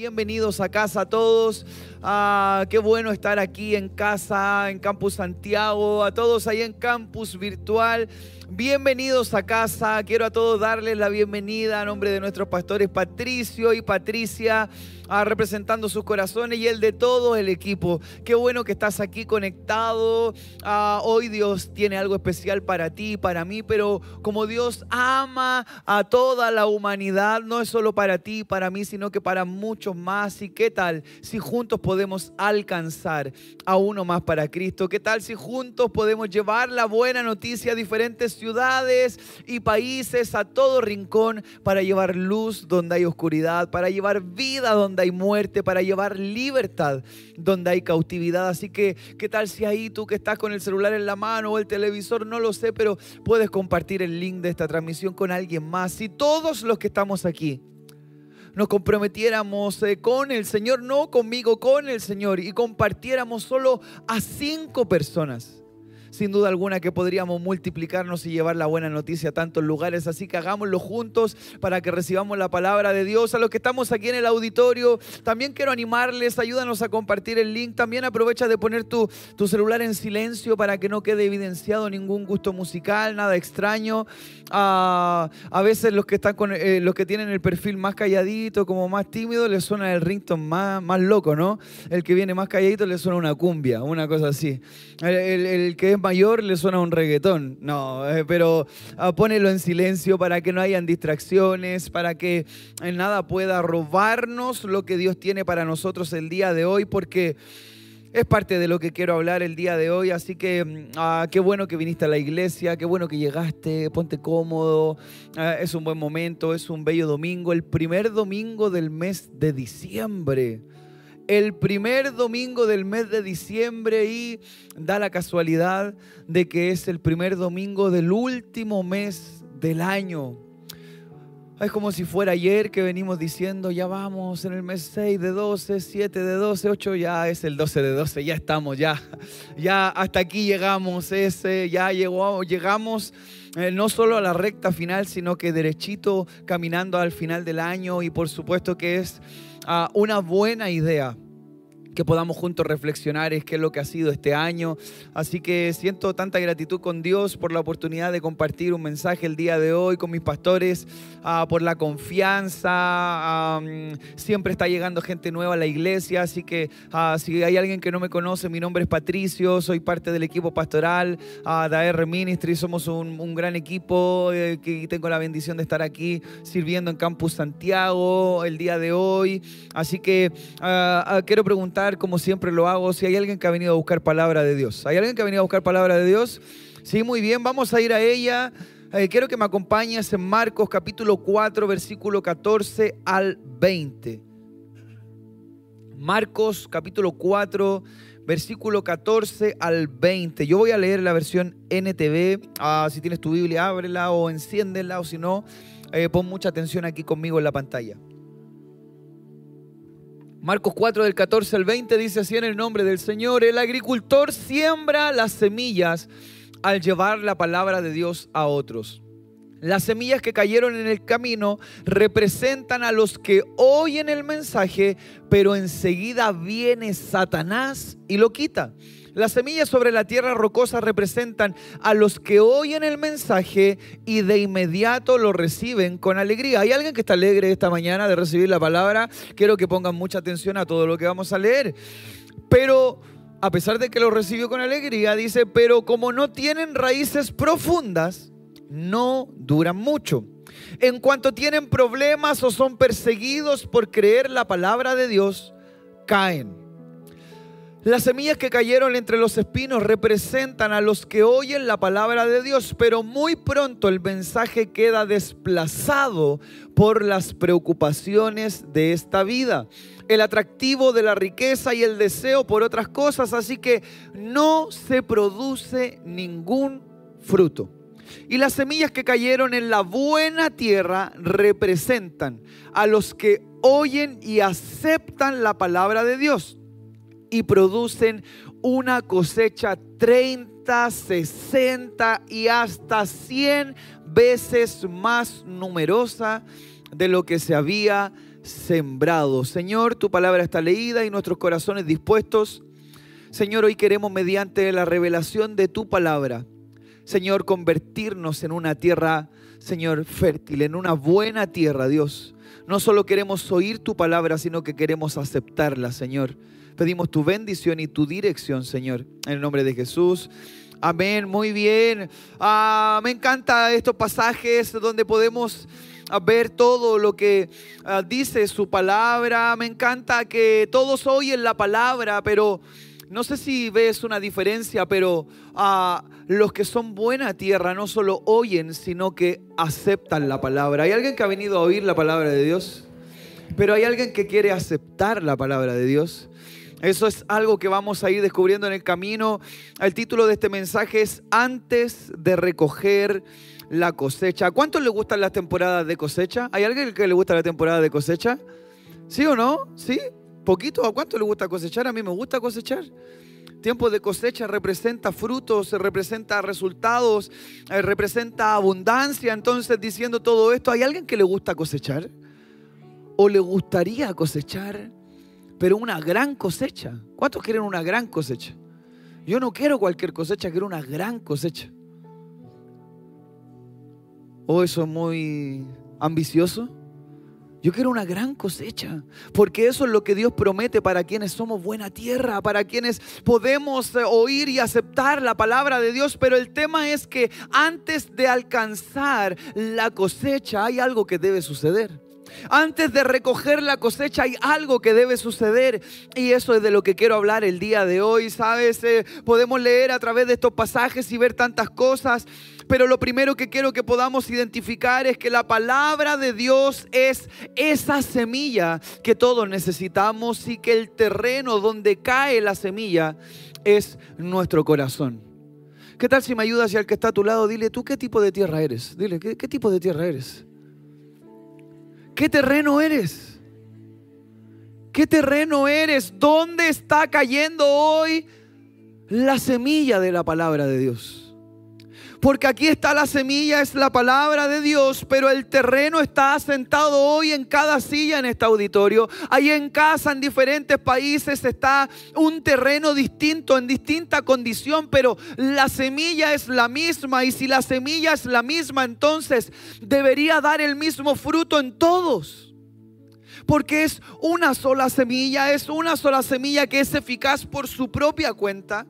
Bienvenidos a casa a todos. Ah, qué bueno estar aquí en casa, en Campus Santiago, a todos ahí en Campus Virtual. Bienvenidos a casa. Quiero a todos darles la bienvenida a nombre de nuestros pastores Patricio y Patricia, ah, representando sus corazones y el de todo el equipo. Qué bueno que estás aquí conectado. Ah, hoy Dios tiene algo especial para ti, para mí, pero como Dios ama a toda la humanidad, no es solo para ti, para mí, sino que para muchos más. ¿Y qué tal si juntos podemos alcanzar a uno más para Cristo? ¿Qué tal si juntos podemos llevar la buena noticia a diferentes ciudades y países, a todo rincón, para llevar luz donde hay oscuridad, para llevar vida donde hay muerte, para llevar libertad donde hay cautividad. Así que, ¿qué tal si ahí tú que estás con el celular en la mano o el televisor, no lo sé, pero puedes compartir el link de esta transmisión con alguien más? Si todos los que estamos aquí, nos comprometiéramos eh, con el Señor, no conmigo, con el Señor, y compartiéramos solo a cinco personas sin duda alguna que podríamos multiplicarnos y llevar la buena noticia a tantos lugares. Así que hagámoslo juntos para que recibamos la palabra de Dios. A los que estamos aquí en el auditorio, también quiero animarles, ayúdanos a compartir el link. También aprovecha de poner tu, tu celular en silencio para que no quede evidenciado ningún gusto musical, nada extraño. Ah, a veces los que, están con, eh, los que tienen el perfil más calladito, como más tímido, les suena el rington más, más loco, ¿no? El que viene más calladito le suena una cumbia, una cosa así. El, el que es mayor le suena un reggaetón. No, eh, pero ah, ponelo en silencio para que no hayan distracciones, para que eh, nada pueda robarnos lo que Dios tiene para nosotros el día de hoy, porque es parte de lo que quiero hablar el día de hoy, así que mm, ah, qué bueno que viniste a la iglesia, qué bueno que llegaste, ponte cómodo, ah, es un buen momento, es un bello domingo, el primer domingo del mes de diciembre el primer domingo del mes de diciembre y da la casualidad de que es el primer domingo del último mes del año. Es como si fuera ayer que venimos diciendo, ya vamos en el mes 6 de 12, 7 de 12, 8, ya es el 12 de 12, ya estamos, ya, ya hasta aquí llegamos, ese, ya llegó, llegamos eh, no solo a la recta final, sino que derechito caminando al final del año y por supuesto que es una buena idea que podamos juntos reflexionar es qué es lo que ha sido este año. Así que siento tanta gratitud con Dios por la oportunidad de compartir un mensaje el día de hoy con mis pastores, ah, por la confianza. siempre está llegando gente nueva a la iglesia, así que ah, si hay alguien que no me conoce, mi nombre es Patricio, soy parte del equipo pastoral uh, de AR Ministry, somos un, gran equipo eh, que tengo la bendición de estar aquí sirviendo en Campus Santiago el día de hoy. Así que quiero preguntar como siempre lo hago, si hay alguien que ha venido a buscar palabra de Dios. ¿Hay alguien que ha venido a buscar palabra de Dios? Sí, muy bien, vamos a ir a ella. Eh, quiero que me acompañes en Marcos capítulo 4, versículo 14 al 20. Marcos capítulo 4, versículo 14 al 20. Yo voy a leer la versión NTV. Ah, si tienes tu Biblia, ábrela o enciéndela o si no, eh, pon mucha atención aquí conmigo en la pantalla. Marcos 4 del 14 al 20 dice así en el nombre del Señor, el agricultor siembra las semillas al llevar la palabra de Dios a otros. Las semillas que cayeron en el camino representan a los que oyen el mensaje, pero enseguida viene Satanás y lo quita. Las semillas sobre la tierra rocosa representan a los que oyen el mensaje y de inmediato lo reciben con alegría. ¿Hay alguien que está alegre esta mañana de recibir la palabra? Quiero que pongan mucha atención a todo lo que vamos a leer. Pero a pesar de que lo recibió con alegría, dice, pero como no tienen raíces profundas, no duran mucho. En cuanto tienen problemas o son perseguidos por creer la palabra de Dios, caen. Las semillas que cayeron entre los espinos representan a los que oyen la palabra de Dios, pero muy pronto el mensaje queda desplazado por las preocupaciones de esta vida, el atractivo de la riqueza y el deseo por otras cosas, así que no se produce ningún fruto. Y las semillas que cayeron en la buena tierra representan a los que oyen y aceptan la palabra de Dios y producen una cosecha 30, 60 y hasta 100 veces más numerosa de lo que se había sembrados. Señor, tu palabra está leída y nuestros corazones dispuestos. Señor, hoy queremos mediante la revelación de tu palabra, Señor, convertirnos en una tierra, Señor, fértil, en una buena tierra, Dios. No solo queremos oír tu palabra, sino que queremos aceptarla, Señor. Pedimos tu bendición y tu dirección, Señor, en el nombre de Jesús. Amén, muy bien. Ah, me encanta estos pasajes donde podemos ah, ver todo lo que ah, dice su palabra. Me encanta que todos oyen la palabra, pero no sé si ves una diferencia, pero los que son buena tierra no solo oyen, sino que aceptan la palabra. ¿Hay alguien que ha venido a oír la palabra de Dios? Pero hay alguien que quiere aceptar la palabra de Dios. Eso es algo que vamos a ir descubriendo en el camino. El título de este mensaje es Antes de recoger la cosecha. ¿A cuántos le gustan las temporadas de cosecha? ¿Hay alguien que le gusta la temporada de cosecha? ¿Sí o no? ¿Sí? ¿Poquito? ¿A cuánto le gusta cosechar? A mí me gusta cosechar. Tiempo de cosecha representa frutos, representa resultados, eh, representa abundancia. Entonces, diciendo todo esto, ¿hay alguien que le gusta cosechar? ¿O le gustaría cosechar? Pero una gran cosecha. ¿Cuántos quieren una gran cosecha? Yo no quiero cualquier cosecha, quiero una gran cosecha. ¿O oh, eso es muy ambicioso? Yo quiero una gran cosecha, porque eso es lo que Dios promete para quienes somos buena tierra, para quienes podemos eh, oír y aceptar la palabra de Dios, pero el tema es que antes de alcanzar la cosecha hay algo que debe suceder. Antes de recoger la cosecha hay algo que debe suceder y eso es de lo que quiero hablar el día de hoy, ¿sabes? Eh, podemos leer a través de estos pasajes y ver tantas cosas, pero lo primero que quiero que podamos identificar es que la palabra de Dios es esa semilla que todos necesitamos y que el terreno donde cae la semilla es nuestro corazón. ¿Qué tal si me ayudas y al que está a tu lado, dile, ¿tú qué tipo de tierra eres? Dile, ¿qué, qué tipo de tierra eres? ¿Qué terreno eres? ¿Qué terreno eres? ¿Dónde está cayendo hoy la semilla de la palabra de Dios? Porque aquí está la semilla, es la palabra de Dios, pero el terreno está asentado hoy en cada silla en este auditorio. Ahí en casa, en diferentes países, está un terreno distinto, en distinta condición, pero la semilla es la misma. Y si la semilla es la misma, entonces debería dar el mismo fruto en todos. Porque es una sola semilla, es una sola semilla que es eficaz por su propia cuenta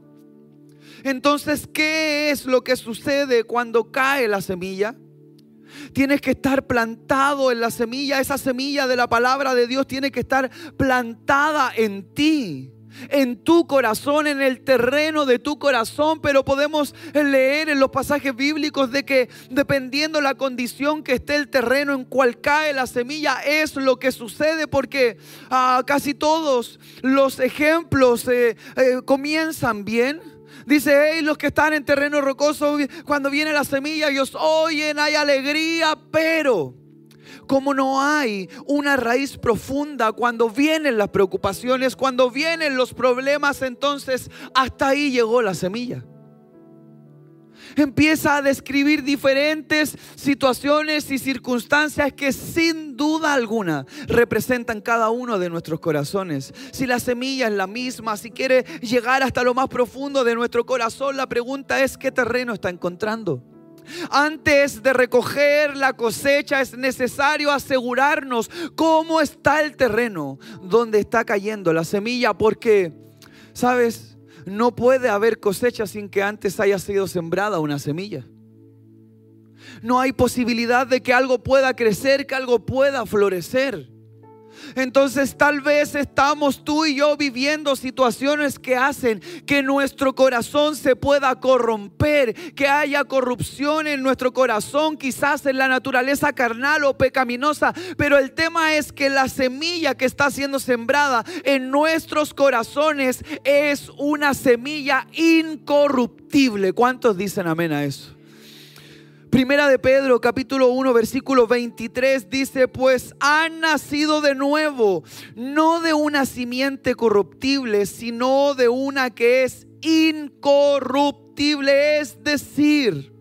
entonces, ¿qué es lo que sucede cuando cae la semilla? Tienes que estar plantado en la semilla. Esa semilla de la palabra de Dios tiene que estar plantada en ti en tu corazón, en el terreno de tu corazón, pero podemos leer en los pasajes bíblicos de que dependiendo la condición que esté el terreno en cual cae la semilla, es lo que sucede porque ah, casi todos los ejemplos eh, eh, comienzan bien Dice, hey, los que están en terreno rocoso, cuando viene la semilla, ellos oyen, hay alegría, pero como no hay una raíz profunda cuando vienen las preocupaciones, cuando vienen los problemas, entonces hasta ahí llegó la semilla empieza a describir diferentes situaciones y circunstancias que sin duda alguna representan cada uno de nuestros corazones. Si la semilla es la misma, si quiere llegar hasta lo más profundo de nuestro corazón, la pregunta es qué terreno está encontrando. Antes de recoger la cosecha es necesario asegurarnos cómo está el terreno, donde está cayendo la semilla, porque, ¿sabes? No puede haber cosecha sin que antes haya sido sembrada una semilla. No hay posibilidad de que algo pueda crecer, que algo pueda florecer. Entonces tal vez estamos tú y yo viviendo situaciones que hacen que nuestro corazón se pueda corromper, que haya corrupción en nuestro corazón, quizás en la naturaleza carnal o pecaminosa. Pero el tema es que la semilla que está siendo sembrada en nuestros corazones es una semilla incorruptible. ¿Cuántos dicen amén a eso? Primera de Pedro, capítulo 1, versículo 23 dice, pues han nacido de nuevo, no de una simiente corruptible, sino de una que es incorruptible, es decir,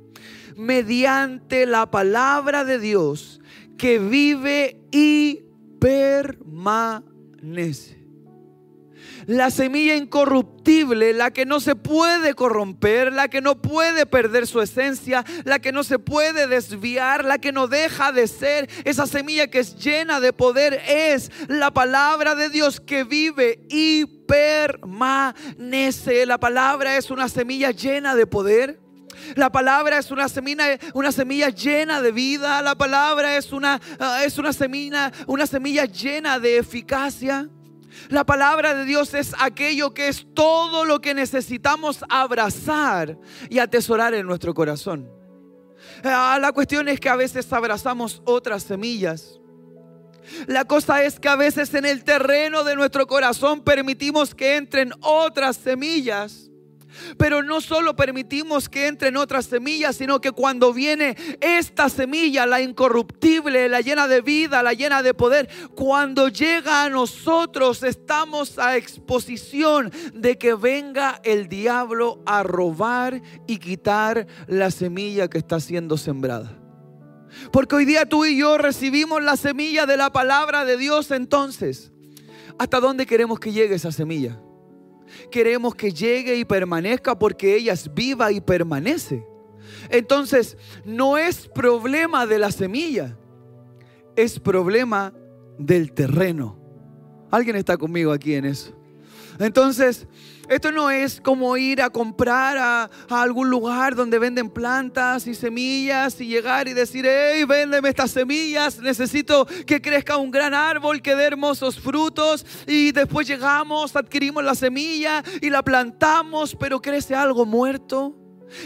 mediante la palabra de Dios que vive y permanece. La semilla incorruptible, la que no se puede corromper, la que no puede perder su esencia, la que no se puede desviar, la que no deja de ser, esa semilla que es llena de poder es la palabra de Dios que vive y permanece. La palabra es una semilla llena de poder. La palabra es una semilla, una semilla llena de vida. La palabra es una, ah, es una semilla, una semilla llena de eficacia. La palabra de Dios es aquello que es todo lo que necesitamos abrazar y atesorar en nuestro corazón. Ah, la cuestión es que a veces abrazamos otras semillas. La cosa es que a veces en el terreno de nuestro corazón permitimos que entren otras semillas pero no solo permitimos que entren otras semillas, sino que cuando viene esta semilla, la incorruptible, la llena de vida, la llena de poder, cuando llega a nosotros estamos a exposición de que venga el diablo a robar y quitar la semilla que está siendo sembrada. Porque hoy día tú y yo recibimos la semilla de la palabra de Dios entonces. ¿Hasta dónde queremos que llegue esa semilla? Queremos que llegue y permanezca porque ella es viva y permanece. Entonces, no es problema de la semilla, es problema del terreno. ¿Alguien está conmigo aquí en eso? Entonces, esto no es como ir a comprar a, algún lugar donde venden plantas y semillas y llegar y decir, hey, véndeme estas semillas, necesito que crezca un gran árbol que dé hermosos frutos y después llegamos, adquirimos la semilla y la plantamos, pero crece algo muerto.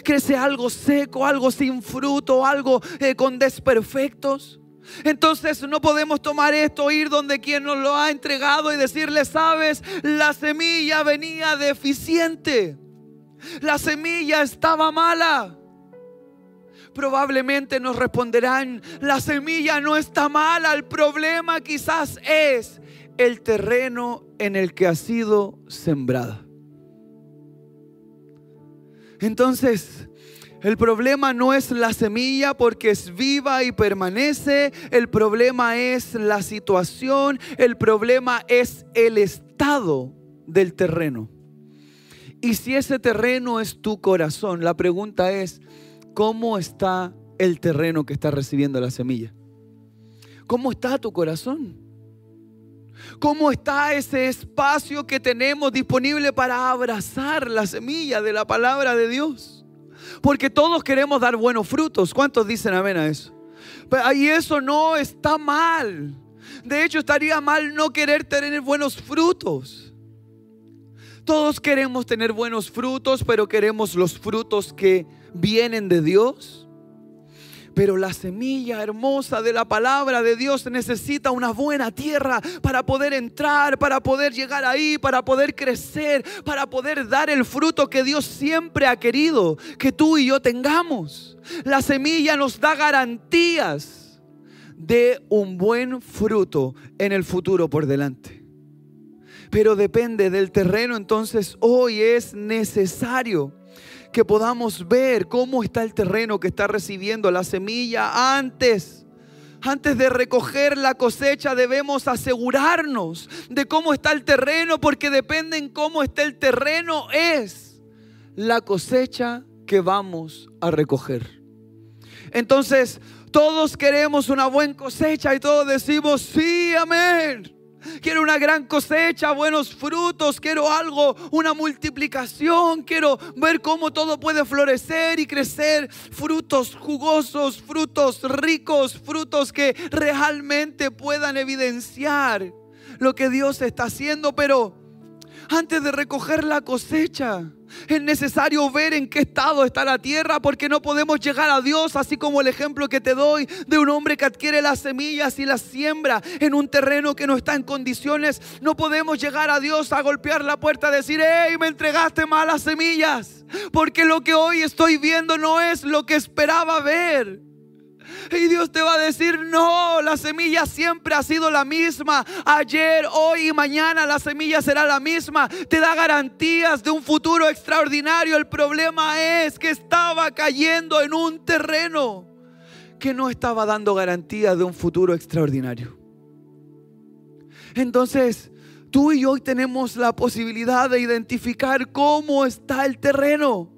Crece algo seco, algo sin fruto, algo eh, con desperfectos. Entonces no podemos tomar esto, ir donde quien nos lo ha entregado y decirle, sabes, la semilla venía deficiente. La semilla estaba mala. Probablemente nos responderán, la semilla no está mala, el problema quizás es el terreno en el que ha sido sembrada. Entonces, el problema no es la semilla porque es viva y permanece. El problema es la situación. El problema es el estado del terreno. Y si ese terreno es tu corazón, la pregunta es, ¿cómo está el terreno que está recibiendo la semilla? ¿Cómo está tu corazón? ¿Cómo está ese espacio que tenemos disponible para abrazar la semilla de la palabra de Dios? Porque todos queremos dar buenos frutos. ¿Cuántos dicen amén a eso? Y eso no está mal. De hecho, estaría mal no querer tener buenos frutos. Todos queremos tener buenos frutos, pero queremos los frutos que vienen de Dios. Pero la semilla hermosa de la palabra de Dios necesita una buena tierra para poder entrar, para poder llegar ahí, para poder crecer, para poder dar el fruto que Dios siempre ha querido que tú y yo tengamos. La semilla nos da garantías de un buen fruto en el futuro por delante. Pero depende del terreno, entonces hoy es necesario que podamos ver cómo está el terreno que está recibiendo la semilla antes. Antes de recoger la cosecha debemos asegurarnos de cómo está el terreno, porque depende en cómo está el terreno es la cosecha que vamos a recoger. Entonces, todos queremos una buena cosecha y todos decimos, sí, amén. Quiero una gran cosecha, buenos frutos, quiero algo, una multiplicación, quiero ver cómo todo puede florecer y crecer, frutos jugosos, frutos ricos, frutos que realmente puedan evidenciar lo que Dios está haciendo, pero antes de recoger la cosecha, es necesario ver en qué estado está la tierra porque no podemos llegar a Dios, así como el ejemplo que te doy de un hombre que adquiere las semillas y las siembra en un terreno que no está en condiciones. No podemos llegar a Dios a golpear la puerta y decir, hey, me entregaste malas semillas, porque lo que hoy estoy viendo no es lo que esperaba ver. Y Dios te va a decir, no, la semilla siempre ha sido la misma. Ayer, hoy y mañana la semilla será la misma. Te da garantías de un futuro extraordinario. El problema es que estaba cayendo en un terreno que no estaba dando garantías de un futuro extraordinario. Entonces, tú y yo hoy tenemos la posibilidad de identificar cómo está el terreno.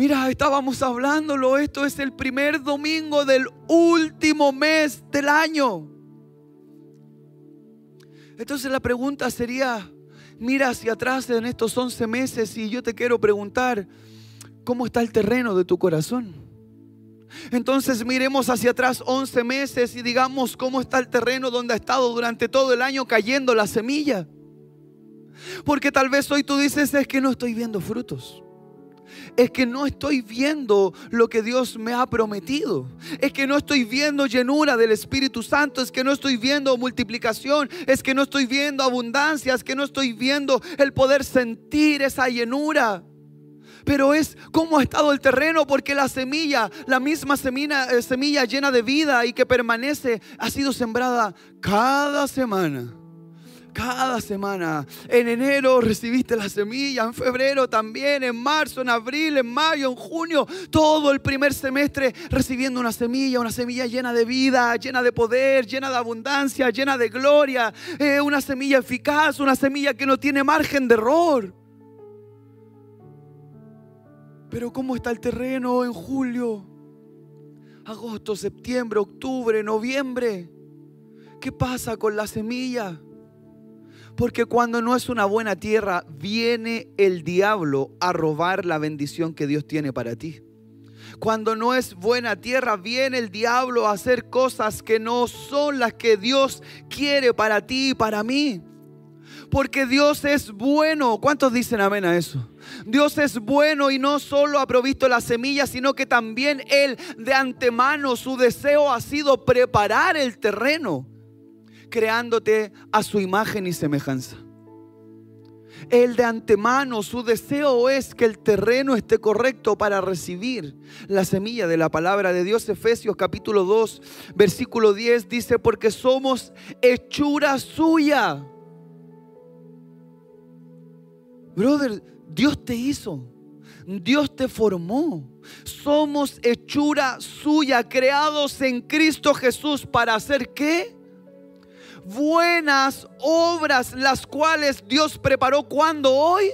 Mira, estábamos hablándolo, esto es el primer domingo del último mes del año. Entonces la pregunta sería, mira hacia atrás en estos 11 meses y yo te quiero preguntar, ¿cómo está el terreno de tu corazón? Entonces miremos hacia atrás 11 meses y digamos cómo está el terreno donde ha estado durante todo el año cayendo la semilla. Porque tal vez hoy tú dices es que no estoy viendo frutos es que no estoy viendo lo que Dios me ha prometido. Es que no estoy viendo llenura del Espíritu Santo. Es que no estoy viendo multiplicación. Es que no estoy viendo abundancia. Es que no estoy viendo el poder sentir esa llenura. Pero es como ha estado el terreno porque la semilla, la misma semilla, eh, semilla llena de vida y que permanece, ha sido sembrada cada semana cada semana. En enero recibiste la semilla, en febrero también, en marzo, en abril, en mayo, en junio, todo el primer semestre recibiendo una semilla, una semilla llena de vida, llena de poder, llena de abundancia, llena de gloria, eh, una semilla eficaz, una semilla que no tiene margen de error. Pero ¿cómo está el terreno en julio, agosto, septiembre, octubre, noviembre? ¿Qué pasa con la semilla? Porque cuando no es una buena tierra, viene el diablo a robar la bendición que Dios tiene para ti. Cuando no es buena tierra, viene el diablo a hacer cosas que no son las que Dios quiere para ti y para mí. Porque Dios es bueno. ¿Cuántos dicen amén a eso? Dios es bueno y no solo ha provisto la semilla, sino que también Él de antemano su deseo ha sido preparar el terreno creándote a su imagen y semejanza. Él de antemano, su deseo es que el terreno esté correcto para recibir la semilla de la palabra de Dios. Efesios capítulo 2, versículo 10 dice, porque somos hechura suya. Brother, Dios te hizo. Dios te formó. Somos hechura suya, creados en Cristo Jesús para hacer qué? Buenas obras, las cuales Dios preparó cuando hoy.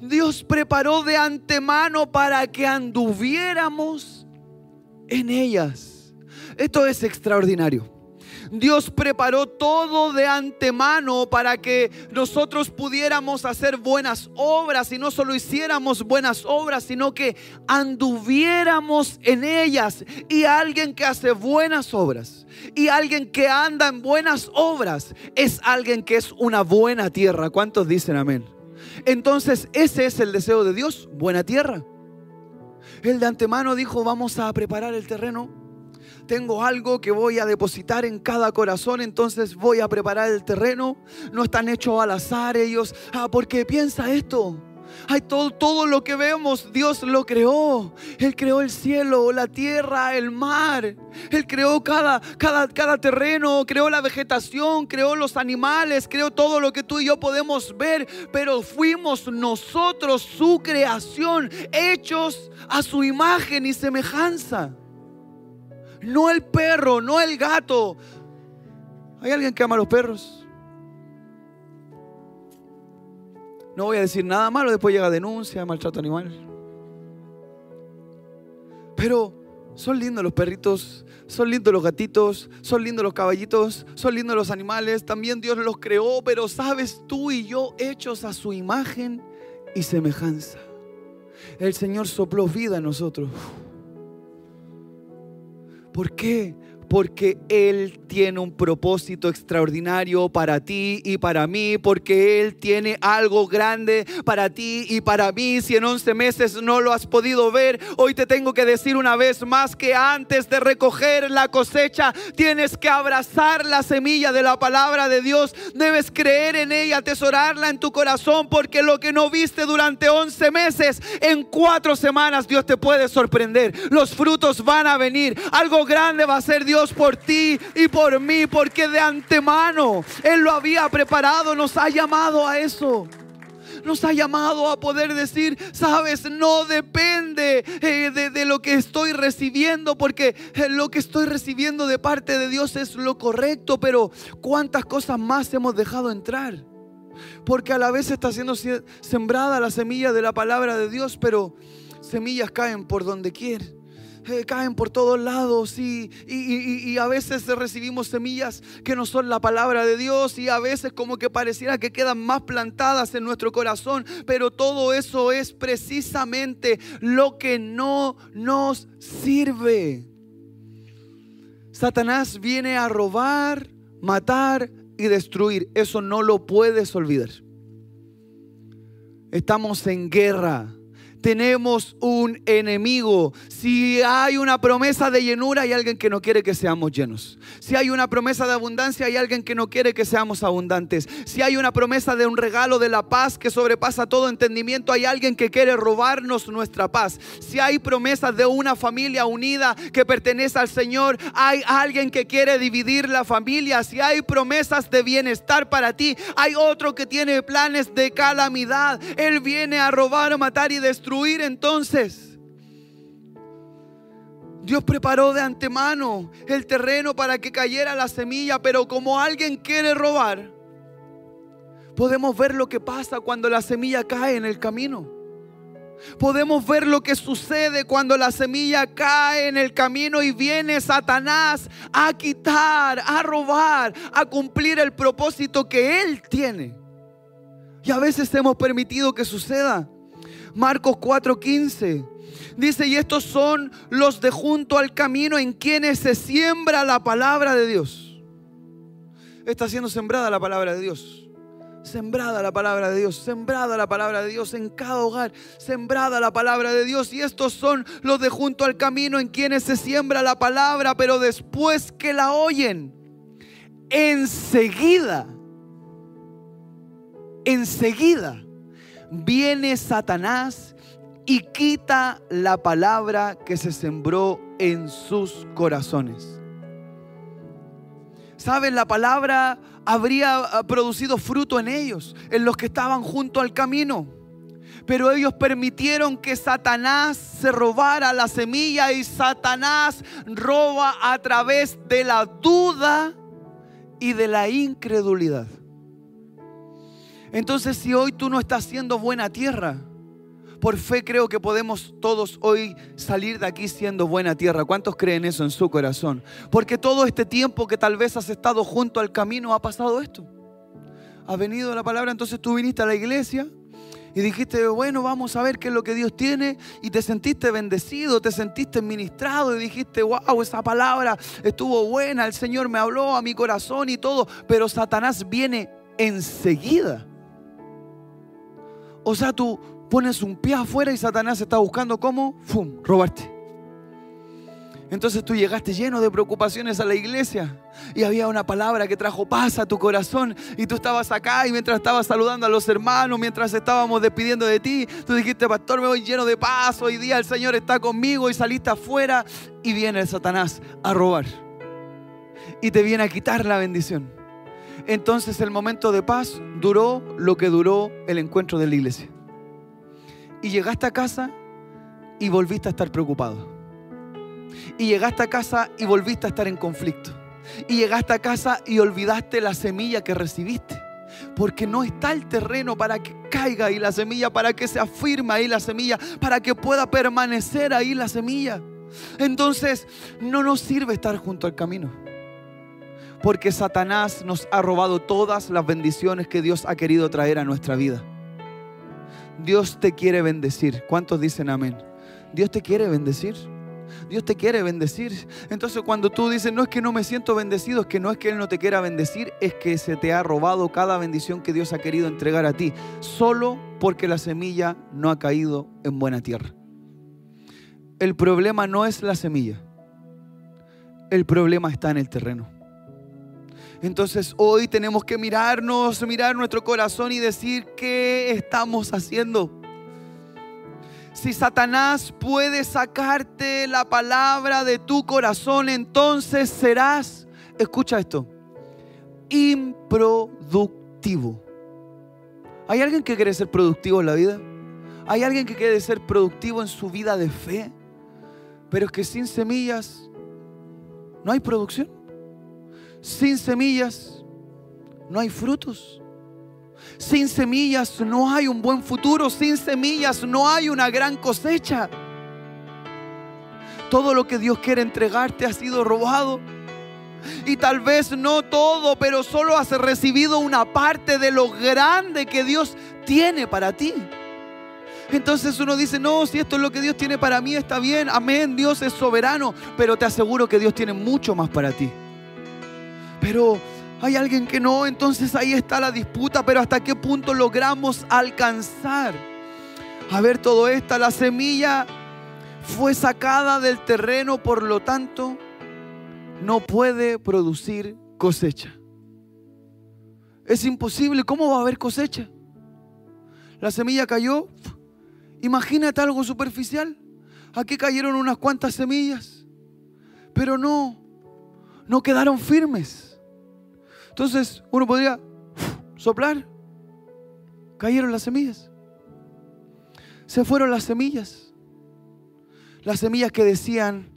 Dios preparó de antemano para que anduviéramos en ellas. Esto es extraordinario. Dios preparó todo de antemano para que nosotros pudiéramos hacer buenas obras y no solo hiciéramos buenas obras, sino que anduviéramos en ellas. Y alguien que hace buenas obras y alguien que anda en buenas obras es alguien que es una buena tierra. ¿Cuántos dicen amén? Entonces, ese es el deseo de Dios, buena tierra. Él de antemano dijo, vamos a preparar el terreno tengo algo que voy a depositar en cada corazón, entonces voy a preparar el terreno. No están hechos al azar ellos. Ah, porque piensa esto. Hay todo, todo lo que vemos, Dios lo creó. Él creó el cielo, la tierra, el mar. Él creó cada, cada, cada terreno, creó la vegetación, creó los animales, creó todo lo que tú y yo podemos ver. Pero fuimos nosotros su creación, hechos a su imagen y semejanza no el perro, no el gato. ¿Hay alguien que ama a los perros? No voy a decir nada malo, después llega denuncia, maltrato animal. Pero son lindos los perritos, son lindos los gatitos, son lindos los caballitos, son lindos los animales. También Dios los creó, pero sabes tú y yo hechos a su imagen y semejanza. El Señor sopló vida en nosotros. ¿Por qué? Porque Él tiene un propósito extraordinario para ti y para mí, porque Él tiene algo grande para ti y para mí. Si en 11 meses no lo has podido ver, hoy te tengo que decir una vez más que antes de recoger la cosecha, tienes que abrazar la semilla de la palabra de Dios, debes creer en ella, atesorarla en tu corazón, porque lo que no viste durante 11 meses, en cuatro semanas Dios te puede sorprender. Los frutos van a venir, algo grande va a ser Dios por ti y por mí, porque de antemano Él lo había preparado, nos ha llamado a eso. nos ha llamado a poder decir, sabes, no depende eh, de, lo que estoy recibiendo, porque eh, lo que estoy recibiendo de parte de Dios es lo correcto, pero ¿cuántas cosas más hemos dejado entrar? Porque a la vez está siendo sembrada la semilla de la palabra de Dios, pero semillas caen por donde quieren. Eh, caen por todos lados y, y, a veces recibimos semillas que no son la palabra de Dios y a veces como que pareciera que quedan más plantadas en nuestro corazón, pero todo eso es precisamente lo que no nos sirve. Satanás viene a robar, matar y destruir. Eso no lo puedes olvidar. Estamos en guerra tenemos un enemigo. Si hay una promesa de llenura, hay alguien que no quiere que seamos llenos. Si hay una promesa de abundancia, hay alguien que no quiere que seamos abundantes. Si hay una promesa de un regalo de la paz que sobrepasa todo entendimiento, hay alguien que quiere robarnos nuestra paz. Si hay promesas de una familia unida que pertenece al Señor, hay alguien que quiere dividir la familia. Si hay promesas de bienestar para ti, hay otro que tiene planes de calamidad. Él viene a robar, matar y destruir entonces. Dios preparó de antemano el terreno para que cayera la semilla, pero como alguien quiere robar, podemos ver lo que pasa cuando la semilla cae en el camino. Podemos ver lo que sucede cuando la semilla cae en el camino y viene Satanás a quitar, a robar, a cumplir el propósito que él tiene. Y a veces hemos permitido que suceda. Marcos 4:15. Dice, y estos son los de junto al camino en quienes se siembra la palabra de Dios. Está siendo sembrada la palabra de Dios. Sembrada la palabra de Dios, sembrada la palabra de Dios en cada hogar, sembrada la palabra de Dios. Y estos son los de junto al camino en quienes se siembra la palabra, pero después que la oyen, enseguida, enseguida viene Satanás y quita la palabra que se sembró en sus corazones. ¿Saben? La palabra habría ah, producido fruto en ellos, en los que estaban junto al camino. Pero ellos permitieron que Satanás se robara la semilla y Satanás roba a través de la duda y de la incredulidad. Entonces si hoy tú no estás siendo buena tierra, por fe creo que podemos todos hoy salir de aquí siendo buena tierra. ¿Cuántos creen eso en su corazón? Porque todo este tiempo que tal vez has estado junto al camino ha pasado esto. Ha venido la palabra, entonces tú viniste a la iglesia y dijiste, bueno, vamos a ver qué es lo que Dios tiene y te sentiste bendecido, te sentiste ministrado y dijiste, wow, esa palabra estuvo buena, el Señor me habló a mi corazón y todo, pero Satanás viene enseguida o sea, tú pones un pie afuera y Satanás está buscando cómo, ¡fum!, robarte. Entonces tú llegaste lleno de preocupaciones a la iglesia y había una palabra que trajo paz a tu corazón y tú estabas acá y mientras estabas saludando a los hermanos, mientras estábamos despidiendo de ti, tú dijiste, pastor, me voy lleno de paz, hoy día el Señor está conmigo y saliste afuera y viene el Satanás a robar y te viene a quitar la bendición. Entonces el momento de paz duró lo que duró el encuentro de la iglesia. Y llegaste a casa y volviste a estar preocupado. Y llegaste a casa y volviste a estar en conflicto. Y llegaste a casa y olvidaste la semilla que recibiste. Porque no está el terreno para que caiga ahí la semilla, para que se afirme ahí la semilla, para que pueda permanecer ahí la semilla. Entonces no nos sirve estar junto al camino porque Satanás nos ha robado todas las bendiciones que Dios ha querido traer a nuestra vida. Dios te quiere bendecir. ¿Cuántos dicen amén? Dios te quiere bendecir. Dios te quiere bendecir. Entonces cuando tú dices, no es que no me siento bendecido, es que no es que Él no te quiera bendecir, es que se te ha robado cada bendición que Dios ha querido entregar a ti, solo porque la semilla no ha caído en buena tierra. El problema no es la semilla, el problema está en el terreno. Entonces hoy tenemos que mirarnos, mirar nuestro corazón y decir qué estamos haciendo. Si Satanás puede sacarte la palabra de tu corazón, entonces serás, escucha esto, improductivo. ¿Hay alguien que quiere ser productivo en la vida? ¿Hay alguien que quiere ser productivo en su vida de fe? Pero es que sin semillas no hay producción. Sin semillas no hay frutos. Sin semillas no hay un buen futuro. Sin semillas no hay una gran cosecha. Todo lo que Dios quiere entregarte ha sido robado. Y tal vez no todo, pero solo has recibido una parte de lo grande que Dios tiene para ti. Entonces uno dice, no, si esto es lo que Dios tiene para mí, está bien, amén, Dios es soberano, pero te aseguro que Dios tiene mucho más para ti. Pero hay alguien que no, entonces ahí está la disputa, pero hasta qué punto logramos alcanzar a ver todo esto. La semilla fue sacada del terreno, por lo tanto, no puede producir cosecha. Es imposible, ¿cómo va a haber cosecha? La semilla cayó, imagínate algo superficial. Aquí cayeron unas cuantas semillas, pero no, no quedaron firmes. Entonces uno podría soplar, cayeron las semillas, se fueron las semillas, las semillas que decían,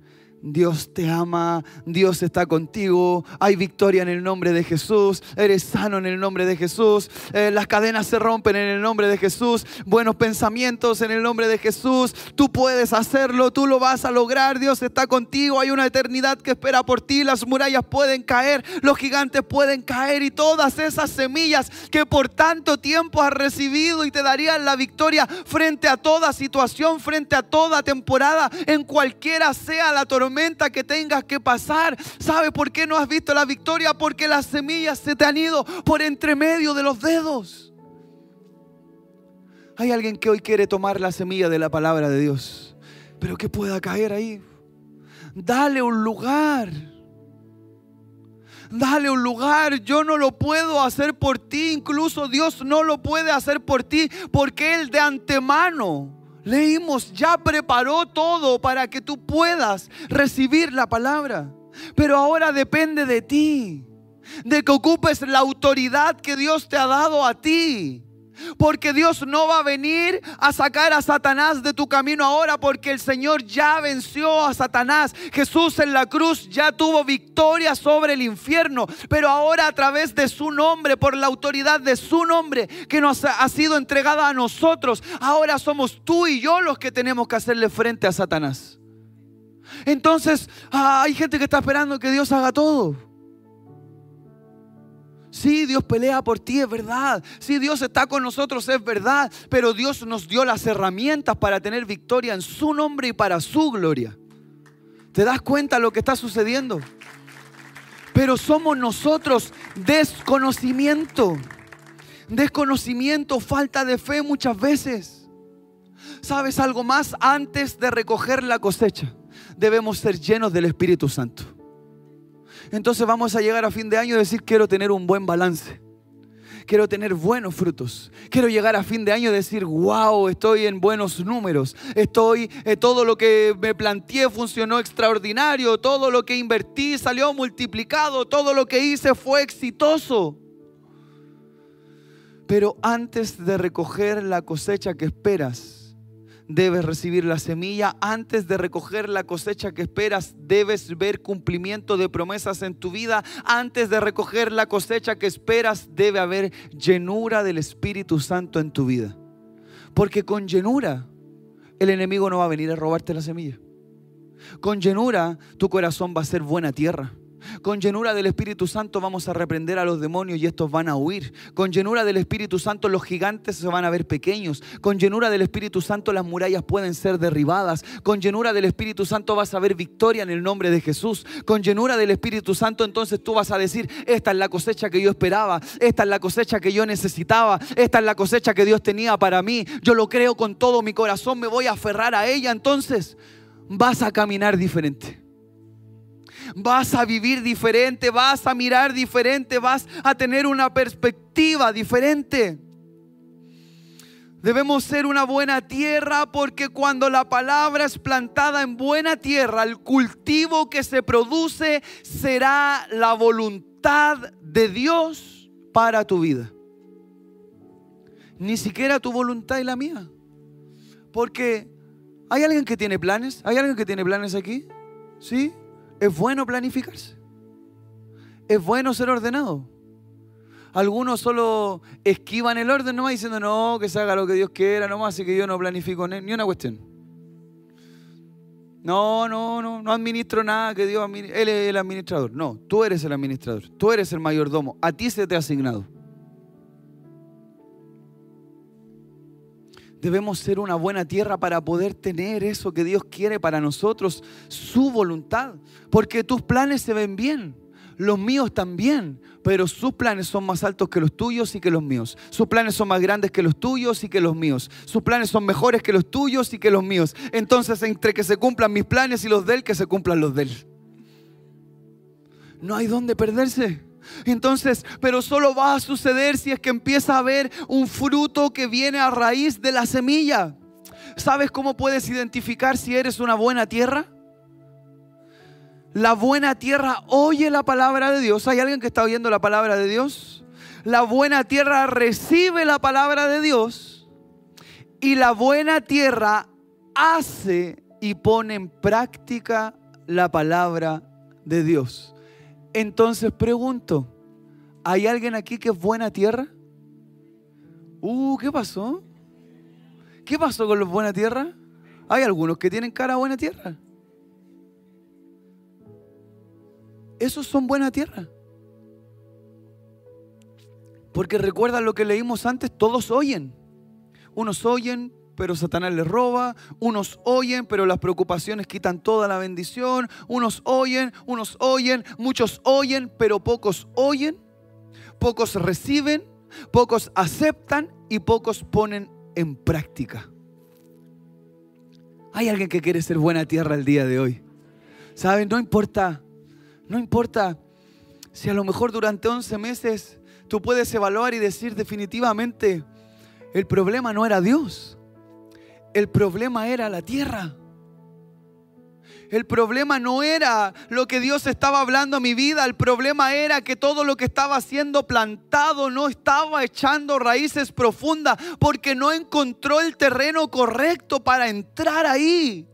Dios te ama, Dios está contigo, hay victoria en el nombre de Jesús, eres sano en el nombre de Jesús, eh, las cadenas se rompen en el nombre de Jesús, buenos pensamientos en el nombre de Jesús, tú puedes hacerlo, tú lo vas a lograr, Dios está contigo, hay una eternidad que espera por ti, las murallas pueden caer, los gigantes pueden caer y todas esas semillas que por tanto tiempo has recibido y te darían la victoria frente a toda situación, frente a toda temporada, en cualquiera sea la tormenta que tengas que pasar. ¿Sabe por qué no has visto la victoria? Porque las semillas se te han ido por entre medio de los dedos. Hay alguien que hoy quiere tomar la semilla de la palabra de Dios, pero que pueda caer ahí. Dale un lugar. Dale un lugar. Yo no lo puedo hacer por ti. Incluso Dios no lo puede hacer por ti porque Él de antemano Leímos, ya preparó todo para que tú puedas recibir la palabra. Pero ahora depende de ti, de que ocupes la autoridad que Dios te ha dado a ti. Porque Dios no va a venir a sacar a Satanás de tu camino ahora porque el Señor ya venció a Satanás. Jesús en la cruz ya tuvo victoria sobre el infierno. Pero ahora a través de su nombre, por la autoridad de su nombre que nos ha sido entregada a nosotros, ahora somos tú y yo los que tenemos que hacerle frente a Satanás. Entonces ah, hay gente que está esperando que Dios haga todo. Sí, Dios pelea por ti, es verdad. Sí, Dios está con nosotros, es verdad. Pero Dios nos dio las herramientas para tener victoria en su nombre y para su gloria. ¿Te das cuenta de lo que está sucediendo? Pero somos nosotros desconocimiento. Desconocimiento, falta de fe muchas veces. ¿Sabes algo más? Antes de recoger la cosecha, debemos ser llenos del Espíritu Santo entonces vamos a llegar a fin de año y decir, quiero tener un buen balance. Quiero tener buenos frutos. Quiero llegar a fin de año y decir, wow, estoy en buenos números. Estoy, eh, todo lo que me planteé funcionó extraordinario. Todo lo que invertí salió multiplicado. Todo lo que hice fue exitoso. Pero antes de recoger la cosecha que esperas, debes recibir la semilla. Antes de recoger la cosecha que esperas, debes ver cumplimiento de promesas en tu vida. Antes de recoger la cosecha que esperas, debe haber llenura del Espíritu Santo en tu vida. Porque con llenura, el enemigo no va a venir a robarte la semilla. Con llenura, tu corazón va a ser buena tierra. Con llenura del Espíritu Santo vamos a reprender a los demonios y estos van a huir. Con llenura del Espíritu Santo los gigantes se van a ver pequeños. Con llenura del Espíritu Santo las murallas pueden ser derribadas. Con llenura del Espíritu Santo vas a ver victoria en el nombre de Jesús. Con llenura del Espíritu Santo entonces tú vas a decir, esta es la cosecha que yo esperaba, esta es la cosecha que yo necesitaba, esta es la cosecha que Dios tenía para mí. Yo lo creo con todo mi corazón, me voy a aferrar a ella. Entonces vas a caminar diferente vas a vivir diferente, vas a mirar diferente, vas a tener una perspectiva diferente. Debemos ser una buena tierra porque cuando la palabra es plantada en buena tierra, el cultivo que se produce será la voluntad de Dios para tu vida. Ni siquiera tu voluntad y la mía. Porque ¿hay alguien que tiene planes? ¿Hay alguien que tiene planes aquí? ¿Sí? Es bueno planificarse. Es bueno ser ordenado. Algunos solo esquivan el orden nomás diciendo, no, que se haga lo que Dios quiera nomás, así que yo no planifico ni una cuestión. No, no, no, no administro nada que Dios Él es el administrador. No, tú eres el administrador. Tú eres el mayordomo. A ti se te ha asignado. Debemos ser una buena tierra para poder tener eso que Dios quiere para nosotros, su voluntad. Porque tus planes se ven bien los míos también, pero sus planes son más altos que los tuyos y que los míos. Sus planes son más grandes que los tuyos y que los míos. Sus planes son mejores que los tuyos y que los míos. Entonces, entre que se cumplan mis planes y los de él, que se cumplan los de él. No hay dónde perderse. Entonces, pero solo va a suceder si es que empieza a haber un fruto que viene a raíz de la semilla. ¿Sabes cómo puedes identificar si eres una buena tierra? La buena tierra oye la palabra de Dios. ¿Hay alguien que está oyendo la palabra de Dios? La buena tierra recibe la palabra de Dios. Y la buena tierra hace y pone en práctica la palabra de Dios. Entonces pregunto, ¿hay alguien aquí que es buena tierra? Uh, ¿qué pasó? ¿Qué pasó con los buena tierra? Hay algunos que tienen cara a buena tierra. esos son buena tierra. Porque recuerda lo que leímos antes, todos oyen. Unos oyen, pero Satanás les roba. Unos oyen, pero las preocupaciones quitan toda la bendición. Unos oyen, unos oyen, muchos oyen, pero pocos oyen. Pocos reciben, pocos aceptan y pocos ponen en práctica. Hay alguien que quiere ser buena tierra el día de hoy. ¿Saben? No importa no importa si a lo mejor durante 11 meses tú puedes evaluar y decir definitivamente, el problema no era Dios, el problema era la tierra. El problema no era lo que Dios estaba hablando a mi vida, el problema era que todo lo que estaba siendo plantado no estaba echando raíces profundas porque no encontró el terreno correcto para entrar ahí.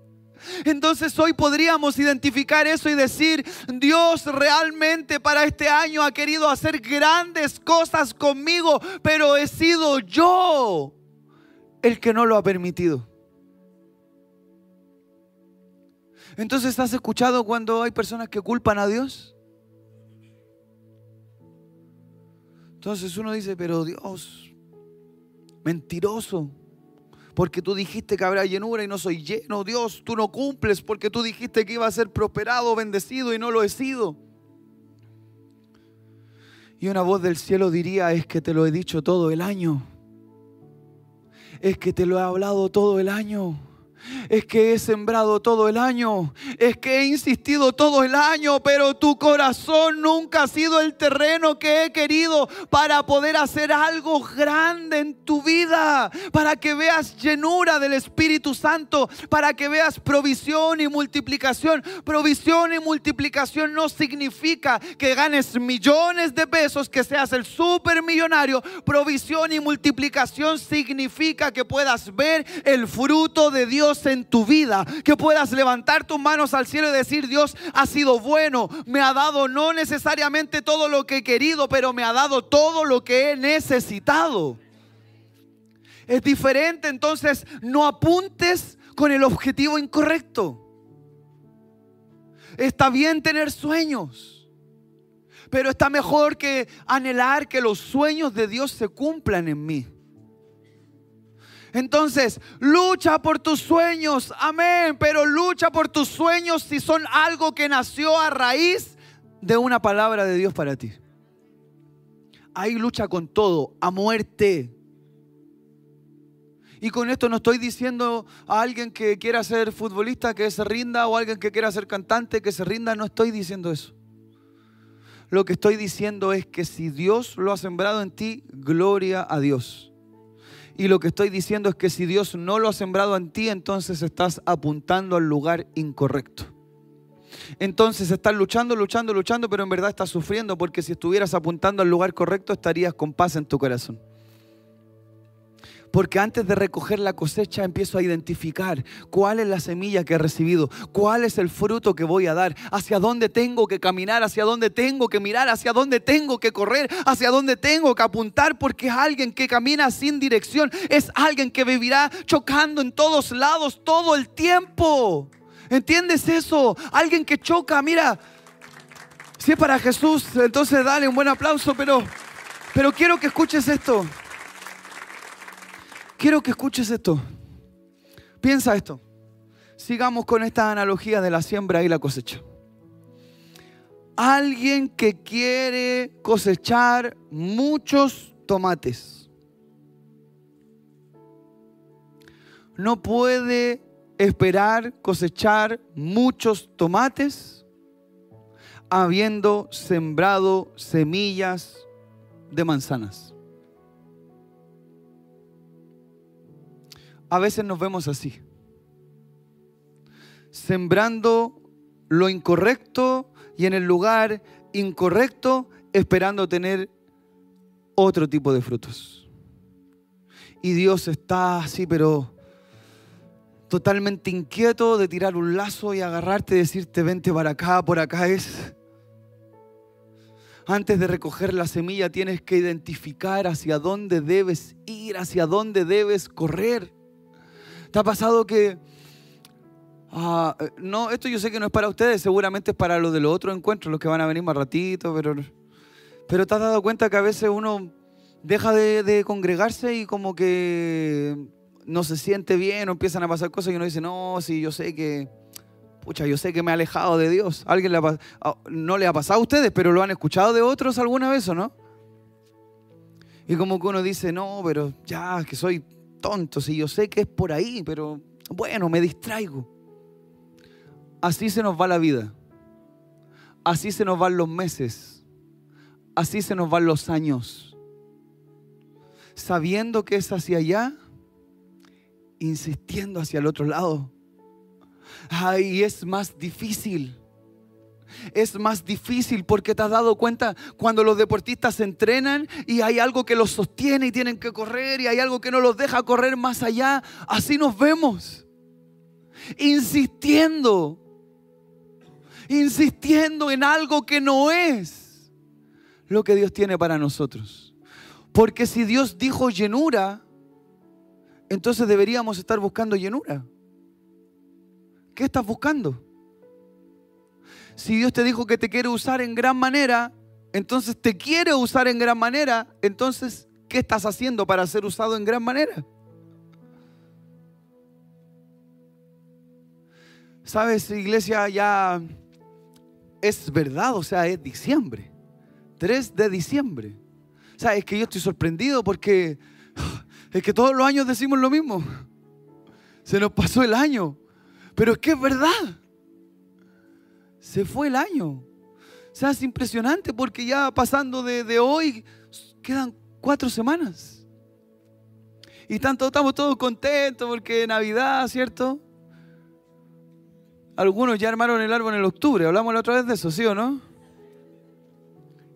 Entonces hoy podríamos identificar eso y decir, Dios realmente para este año ha querido hacer grandes cosas conmigo, pero he sido yo el que no lo ha permitido. Entonces, ¿has escuchado cuando hay personas que culpan a Dios? Entonces uno dice, pero Dios, mentiroso porque tú dijiste que habrá llenura y no soy lleno. Dios, tú no cumples porque tú dijiste que iba a ser prosperado, bendecido y no lo he sido. Y una voz del cielo diría, es que te lo he dicho todo el año. Es que te lo he hablado todo el año es que he sembrado todo el año, es que he insistido todo el año, pero tu corazón nunca ha sido el terreno que he querido para poder hacer algo grande en tu vida, para que veas llenura del Espíritu Santo, para que veas provisión y multiplicación. Provisión y multiplicación no significa que ganes millones de pesos, que seas el supermillonario. Provisión y multiplicación significa que puedas ver el fruto de Dios en tu vida, que puedas levantar tus manos al cielo y decir, Dios ha sido bueno, me ha dado no necesariamente todo lo que he querido, pero me ha dado todo lo que he necesitado. Es diferente, entonces no apuntes con el objetivo incorrecto. Está bien tener sueños, pero está mejor que anhelar que los sueños de Dios se cumplan en mí. Entonces, lucha por tus sueños, amén, pero lucha por tus sueños si son algo que nació a raíz de una palabra de Dios para ti. Ahí lucha con todo, a muerte. Y con esto no estoy diciendo a alguien que quiera ser futbolista que se rinda o a alguien que quiera ser cantante que se rinda, no estoy diciendo eso. Lo que estoy diciendo es que si Dios lo ha sembrado en ti, gloria a Dios. Y lo que estoy diciendo es que si Dios no lo ha sembrado en ti, entonces estás apuntando al lugar incorrecto. Entonces estás luchando, luchando, luchando, pero en verdad estás sufriendo porque si estuvieras apuntando al lugar correcto estarías con paz en tu corazón. Porque antes de recoger la cosecha empiezo a identificar cuál es la semilla que he recibido, cuál es el fruto que voy a dar, hacia dónde tengo que caminar, hacia dónde tengo que mirar, hacia dónde tengo que correr, hacia dónde tengo que apuntar, porque es alguien que camina sin dirección, es alguien que vivirá chocando en todos lados todo el tiempo. ¿Entiendes eso? Alguien que choca, mira, si es para Jesús, entonces dale un buen aplauso, pero, pero quiero que escuches esto. Quiero que escuches esto. Piensa esto. Sigamos con esta analogía de la siembra y la cosecha. Alguien que quiere cosechar muchos tomates no puede esperar cosechar muchos tomates habiendo sembrado semillas de manzanas. A veces nos vemos así, sembrando lo incorrecto y en el lugar incorrecto, esperando tener otro tipo de frutos. Y Dios está así, pero totalmente inquieto de tirar un lazo y agarrarte y decirte, vente para acá, por acá es. Antes de recoger la semilla tienes que identificar hacia dónde debes ir, hacia dónde debes correr. ¿Te ha pasado que... Ah, no, esto yo sé que no es para ustedes, seguramente es para los de los otros encuentros, los que van a venir más ratito, pero, pero te has dado cuenta que a veces uno deja de, congregarse y como que no se siente bien o empiezan a pasar cosas y uno dice, no, sí, yo sé que, pucha, yo sé que me he alejado de Dios. ¿Alguien le ah, no le ha pasado a ustedes, pero lo han escuchado de otros alguna vez o no? Y como que uno dice, no, pero ya, que soy tonto, si yo sé que es por ahí, pero bueno, me distraigo. Así se nos va la vida. Así se nos van los meses. Así se nos van los años. Sabiendo que es hacia allá, insistiendo hacia el otro lado. Ay, es más difícil. Es más difícil porque te has dado cuenta cuando los deportistas entrenan y hay algo que los sostiene y tienen que correr y hay algo que no los deja correr más allá. Así nos vemos. Insistiendo. Insistiendo en algo que no es lo que Dios tiene para nosotros. Porque si Dios dijo llenura, entonces deberíamos estar buscando llenura. ¿Qué estás buscando? Si Dios te dijo que te quiere usar en gran manera, entonces te quiere usar en gran manera, entonces, ¿qué estás haciendo para ser usado en gran manera? Sabes, iglesia, ya es verdad, o sea, es diciembre, 3 de diciembre. Sabes que yo estoy sorprendido porque es que todos los años decimos lo mismo. Se nos pasó el año. Pero es que es verdad. Se fue el año. O sea, es impresionante porque ya pasando de, hoy quedan cuatro semanas. Y tanto estamos todos contentos porque Navidad, ¿cierto? Algunos ya armaron el árbol en el octubre. Hablamos la otra vez de eso, ¿sí o no?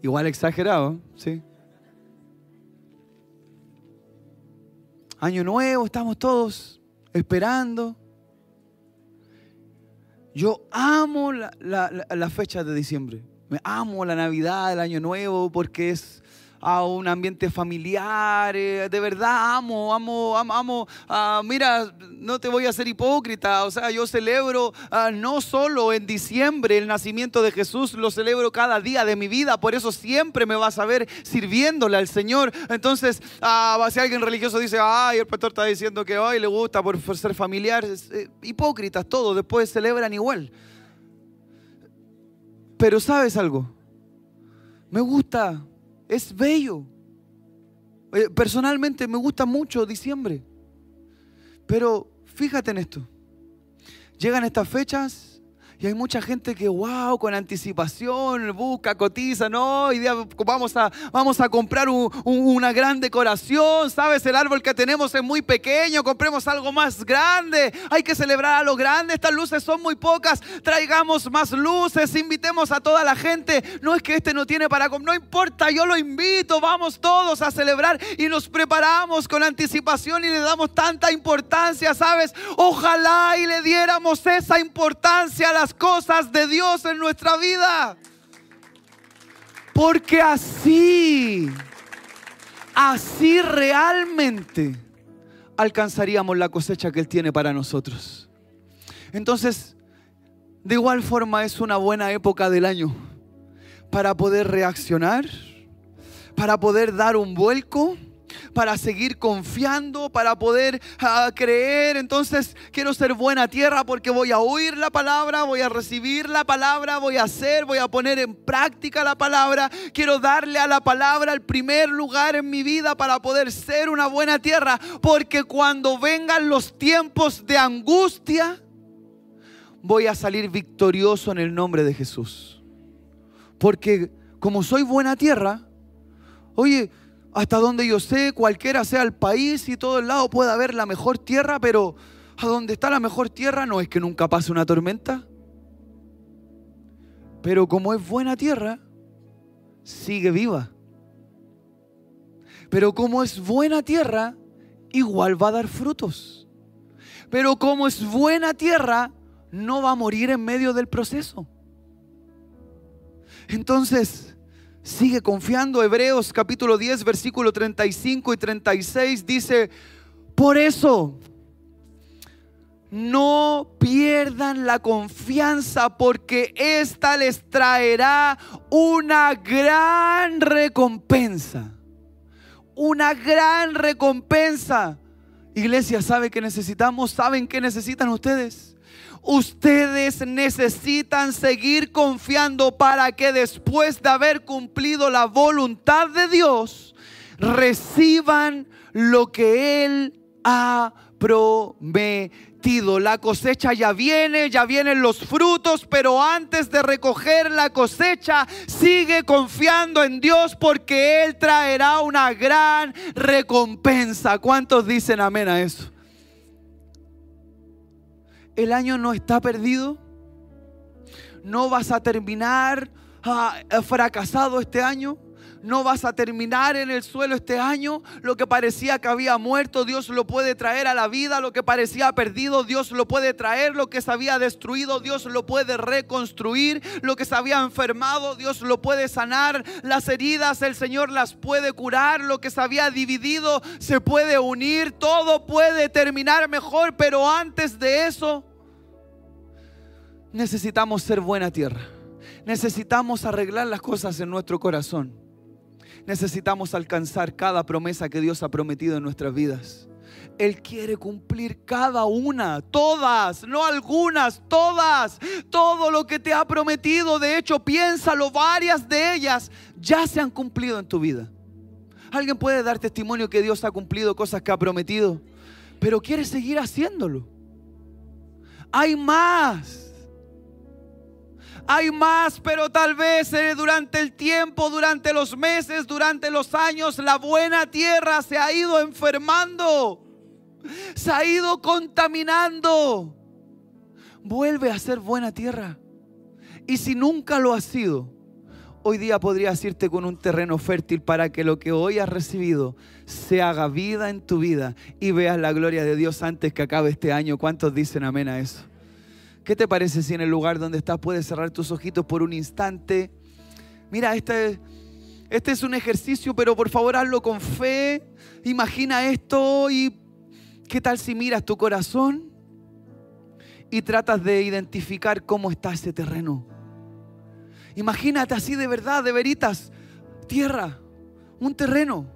Igual exagerado, ¿sí? Año nuevo, estamos todos esperando. Yo amo la, la, fecha de diciembre. Me amo la Navidad, el Año Nuevo, porque es a un ambiente familiar. Eh, de verdad amo, amo, amo, amo. Ah, mira, no te voy a ser hipócrita. O sea, yo celebro ah, no solo en diciembre el nacimiento de Jesús, lo celebro cada día de mi vida. Por eso siempre me vas a ver sirviéndole al Señor. Entonces, ah, si alguien religioso dice, ay, el pastor está diciendo que hoy le gusta por, ser familiar, eh, hipócritas todos, después celebran igual. Pero sabes algo, me gusta es bello. Personalmente me gusta mucho diciembre. Pero fíjate en esto. Llegan estas fechas Y hay mucha gente que, wow, con anticipación, busca, cotiza, no, y vamos a, vamos a comprar una gran decoración, ¿sabes? El árbol que tenemos es muy pequeño, compremos algo más grande, hay que celebrar a lo grande, estas luces son muy pocas, traigamos más luces, invitemos a toda la gente, no es que este no tiene para comer, no importa, yo lo invito, vamos todos a celebrar y nos preparamos con anticipación y le damos tanta importancia, ¿sabes? Ojalá y le diéramos esa importancia a las cosas de Dios en nuestra vida. Porque así, así realmente alcanzaríamos la cosecha que Él tiene para nosotros. Entonces, de igual forma es una buena época del año para poder reaccionar, para poder dar un vuelco para seguir confiando, para poder ah, creer. Entonces quiero ser buena tierra porque voy a oír la palabra, voy a recibir la palabra, voy a hacer, voy a poner en práctica la palabra. Quiero darle a la palabra el primer lugar en mi vida para poder ser una buena tierra. Porque cuando vengan los tiempos de angustia, voy a salir victorioso en el nombre de Jesús. Porque como soy buena tierra, oye, hasta donde yo sé, cualquiera sea el país y todo el lado puede haber la mejor tierra, pero a donde está la mejor tierra no es que nunca pase una tormenta. Pero como es buena tierra, sigue viva. Pero como es buena tierra, igual va a dar frutos. Pero como es buena tierra, no va a morir en medio del proceso. Entonces, Sigue confiando. Hebreos capítulo 10, versículo 35 y 36 dice, por eso, no pierdan la confianza porque esta les traerá una gran recompensa. Una gran recompensa. Iglesia, ¿sabe que necesitamos? ¿Saben qué necesitan ustedes? Ustedes necesitan seguir confiando para que después de haber cumplido la voluntad de Dios, reciban lo que Él ha prometido. La cosecha ya viene, ya vienen los frutos, pero antes de recoger la cosecha, sigue confiando en Dios porque Él traerá una gran recompensa. ¿Cuántos dicen amén a eso? El año no está perdido. No vas a terminar ah, fracasado este año. No vas a terminar en el suelo este año. Lo que parecía que había muerto, Dios lo puede traer a la vida. Lo que parecía perdido, Dios lo puede traer. Lo que se había destruido, Dios lo puede reconstruir. Lo que se había enfermado, Dios lo puede sanar. Las heridas, el Señor las puede curar. Lo que se había dividido, se puede unir. Todo puede terminar mejor, pero antes de eso, necesitamos ser buena tierra. Necesitamos arreglar las cosas en nuestro corazón necesitamos alcanzar cada promesa que Dios ha prometido en nuestras vidas. Él quiere cumplir cada una, todas, no algunas, todas, todo lo que te ha prometido. De hecho, piénsalo, varias de ellas ya se han cumplido en tu vida. Alguien puede dar testimonio que Dios ha cumplido cosas que ha prometido, pero quiere seguir haciéndolo. Hay más. Hay más, pero tal vez eh, durante el tiempo, durante los meses, durante los años, la buena tierra se ha ido enfermando, se ha ido contaminando. Vuelve a ser buena tierra. Y si nunca lo ha sido, hoy día podrías irte con un terreno fértil para que lo que hoy has recibido se haga vida en tu vida y veas la gloria de Dios antes que acabe este año. ¿Cuántos dicen amén a eso? ¿Qué te parece si en el lugar donde estás puedes cerrar tus ojitos por un instante? Mira, este, este es un ejercicio, pero por favor hazlo con fe. Imagina esto y ¿qué tal si miras tu corazón y tratas de identificar cómo está ese terreno? Imagínate así de verdad, de veritas, tierra, un terreno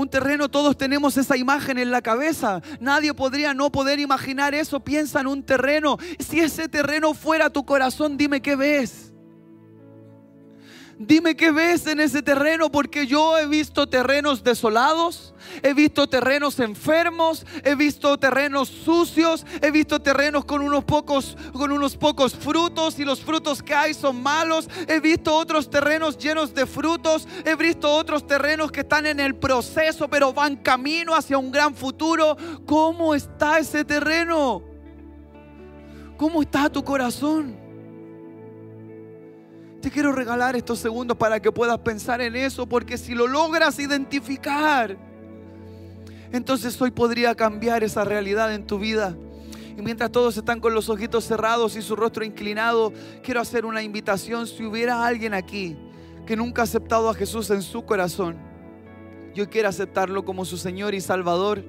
un terreno, todos tenemos esa imagen en la cabeza. Nadie podría no poder imaginar eso. Piensa en un terreno. Si ese terreno fuera tu corazón, dime qué ves. Dime qué ves en ese terreno, porque yo he visto terrenos desolados, he visto terrenos enfermos, he visto terrenos sucios, he visto terrenos con unos pocos, con unos pocos frutos y los frutos que hay son malos. He visto otros terrenos llenos de frutos, he visto otros terrenos que están en el proceso, pero van camino hacia un gran futuro. ¿Cómo está ese terreno? ¿Cómo está tu corazón? Te quiero regalar estos segundos para que puedas pensar en eso, porque si lo logras identificar, entonces hoy podría cambiar esa realidad en tu vida. Y mientras todos están con los ojitos cerrados y su rostro inclinado, quiero hacer una invitación. Si hubiera alguien aquí que nunca ha aceptado a Jesús en su corazón, yo quiero aceptarlo como su Señor y Salvador.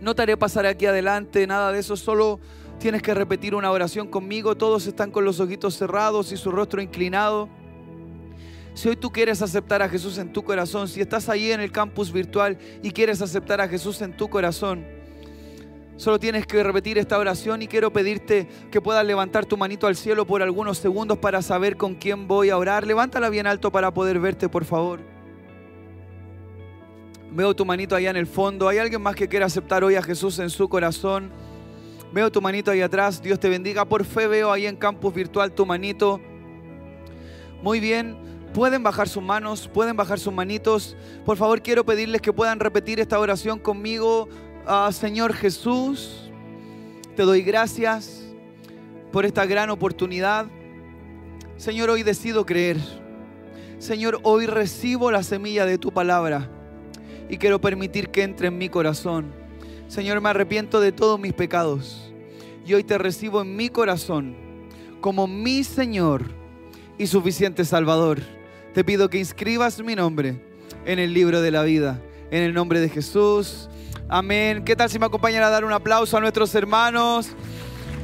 No te haré pasar aquí adelante, nada de eso, solo Tienes que repetir una oración conmigo. Todos están con los ojitos cerrados y su rostro inclinado. Si hoy tú quieres aceptar a Jesús en tu corazón, si estás ahí en el campus virtual y quieres aceptar a Jesús en tu corazón, solo tienes que repetir esta oración y quiero pedirte que puedas levantar tu manito al cielo por algunos segundos para saber con quién voy a orar. Levántala bien alto para poder verte, por favor. Veo tu manito allá en el fondo. ¿Hay alguien más que quiera aceptar hoy a Jesús en su corazón? Veo tu manito ahí atrás. Dios te bendiga. Por fe veo ahí en campus virtual tu manito. Muy bien. Pueden bajar sus manos, pueden bajar sus manitos. Por favor, quiero pedirles que puedan repetir esta oración conmigo. Ah, Señor Jesús, te doy gracias por esta gran oportunidad. Señor, hoy decido creer. Señor, hoy recibo la semilla de tu palabra y quiero permitir que entre en mi corazón. Señor, me arrepiento de todos mis pecados y hoy te recibo en mi corazón como mi Señor y suficiente Salvador. Te pido que inscribas mi nombre en el libro de la vida, en el nombre de Jesús. Amén. ¿Qué tal si me acompañan a dar un aplauso a nuestros hermanos?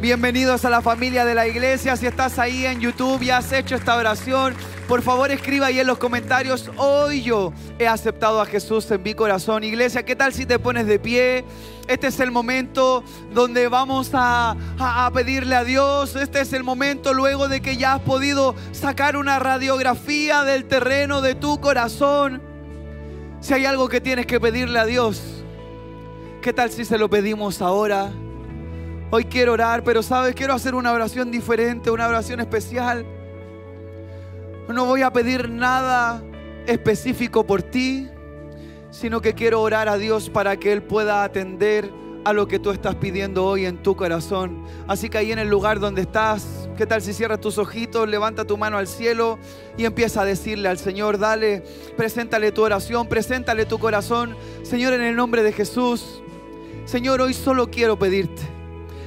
Bienvenidos a la familia de la iglesia. Si estás ahí en YouTube y has hecho esta oración, por favor escriba ahí en los comentarios, hoy yo he aceptado a Jesús en mi corazón. Iglesia, ¿qué tal si te pones de pie? Este es el momento donde vamos a, a, pedirle a Dios. Este es el momento luego de que ya has podido sacar una radiografía del terreno de tu corazón. Si hay algo que tienes que pedirle a Dios, ¿qué tal si se lo pedimos ahora? Hoy quiero orar, pero sabes, quiero hacer una oración diferente, una oración especial. No voy a pedir nada específico por ti, sino que quiero orar a Dios para que Él pueda atender a lo que tú estás pidiendo hoy en tu corazón. Así que ahí en el lugar donde estás, ¿qué tal si cierras tus ojitos, levanta tu mano al cielo y empieza a decirle al Señor, dale, preséntale tu oración, preséntale tu corazón. Señor, en el nombre de Jesús, Señor, hoy solo quiero pedirte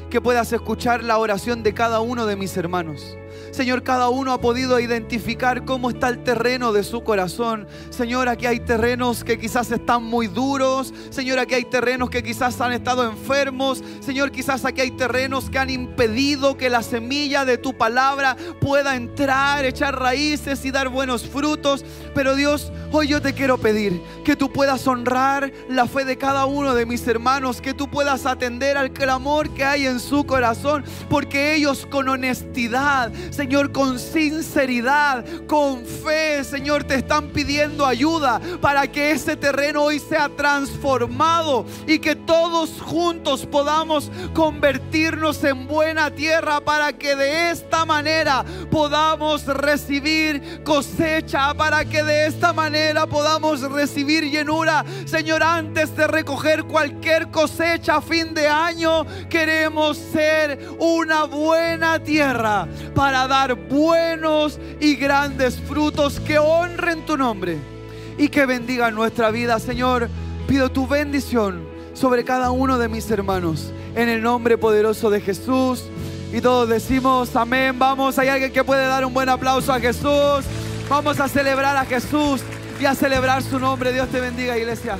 que puedas escuchar la oración de cada uno de mis hermanos. Señor, cada uno ha podido identificar cómo está el terreno de su corazón. Señor, aquí hay terrenos que quizás están muy duros. Señor, aquí hay terrenos que quizás han estado enfermos. Señor, quizás aquí hay terrenos que han impedido que la semilla de tu palabra pueda entrar, echar raíces y dar buenos frutos. Pero Dios, hoy yo te quiero pedir que tú puedas honrar la fe de cada uno de mis hermanos, que tú puedas atender al clamor que hay en su corazón, porque ellos con honestidad, Señor, con sinceridad, con fe, Señor, te están pidiendo ayuda para que ese terreno hoy sea transformado y que todos juntos podamos convertirnos en buena tierra para que de esta manera podamos recibir cosecha, para que de esta manera podamos recibir llenura. Señor, antes de recoger cualquier cosecha a fin de año, queremos ser una buena tierra para dar buenos y grandes frutos que honren tu nombre y que bendigan nuestra vida. Señor, pido tu bendición sobre cada uno de mis hermanos. En el nombre poderoso de Jesús. Y todos decimos amén. Vamos, hay alguien que puede dar un buen aplauso a Jesús. Vamos a celebrar a Jesús y a celebrar su nombre. Dios te bendiga, iglesia.